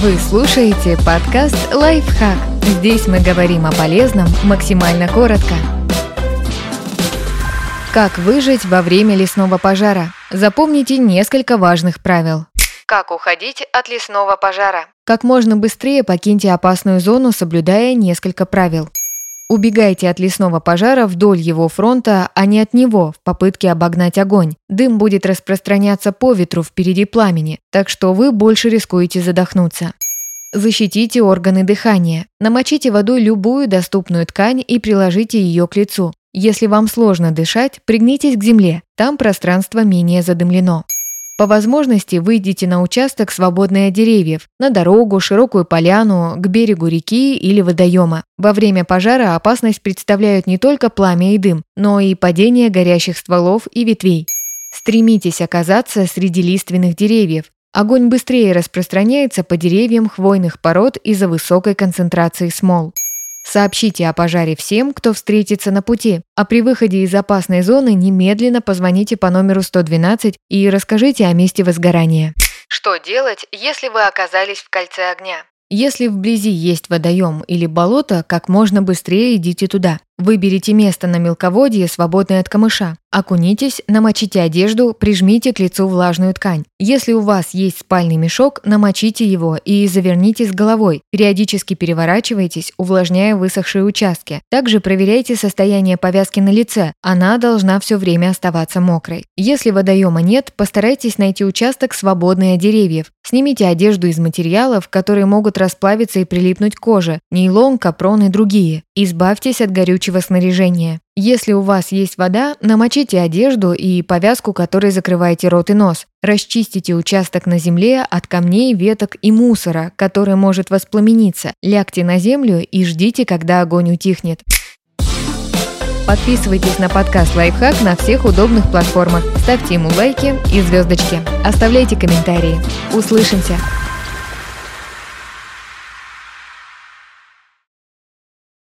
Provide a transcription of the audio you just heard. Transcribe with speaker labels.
Speaker 1: Вы слушаете подкаст «Лайфхак». Здесь мы говорим о полезном максимально коротко. Как выжить во время лесного пожара? Запомните несколько важных правил. Как уходить от лесного пожара? Как можно быстрее покиньте опасную зону, соблюдая несколько правил. Убегайте от лесного пожара вдоль его фронта, а не от него, в попытке обогнать огонь. Дым будет распространяться по ветру впереди пламени, так что вы больше рискуете задохнуться. Защитите органы дыхания. Намочите водой любую доступную ткань и приложите ее к лицу. Если вам сложно дышать, пригнитесь к земле, там пространство менее задымлено. По возможности выйдите на участок, свободный от деревьев, на дорогу, широкую поляну, к берегу реки или водоема. Во время пожара опасность представляют не только пламя и дым, но и падение горящих стволов и ветвей. Стремитесь оказаться среди лиственных деревьев. Огонь быстрее распространяется по деревьям хвойных пород из-за высокой концентрации смол. Сообщите о пожаре всем, кто встретится на пути, а при выходе из опасной зоны немедленно позвоните по номеру 112 и расскажите о месте возгорания. Что делать, если вы оказались в кольце огня? Если вблизи есть водоем или болото, как можно быстрее идите туда. Выберите место на мелководье, свободное от камыша. Окунитесь, намочите одежду, прижмите к лицу влажную ткань. Если у вас есть спальный мешок, намочите его и заверните с головой. Периодически переворачивайтесь, увлажняя высохшие участки. Также проверяйте состояние повязки на лице. Она должна все время оставаться мокрой. Если водоема нет, постарайтесь найти участок, свободный от деревьев. Снимите одежду из материалов, которые могут расплавиться и прилипнуть к коже, нейлон, капрон и другие. Избавьтесь от горючего снаряжения. Если у вас есть вода, намочите одежду и повязку, которой закрываете рот и нос. Расчистите участок на земле от камней, веток и мусора, который может воспламениться. Лягте на землю и ждите, когда огонь утихнет. Подписывайтесь на подкаст «Лайфхак» на всех удобных платформах. Ставьте ему лайки и звездочки. Оставляйте комментарии. Услышимся!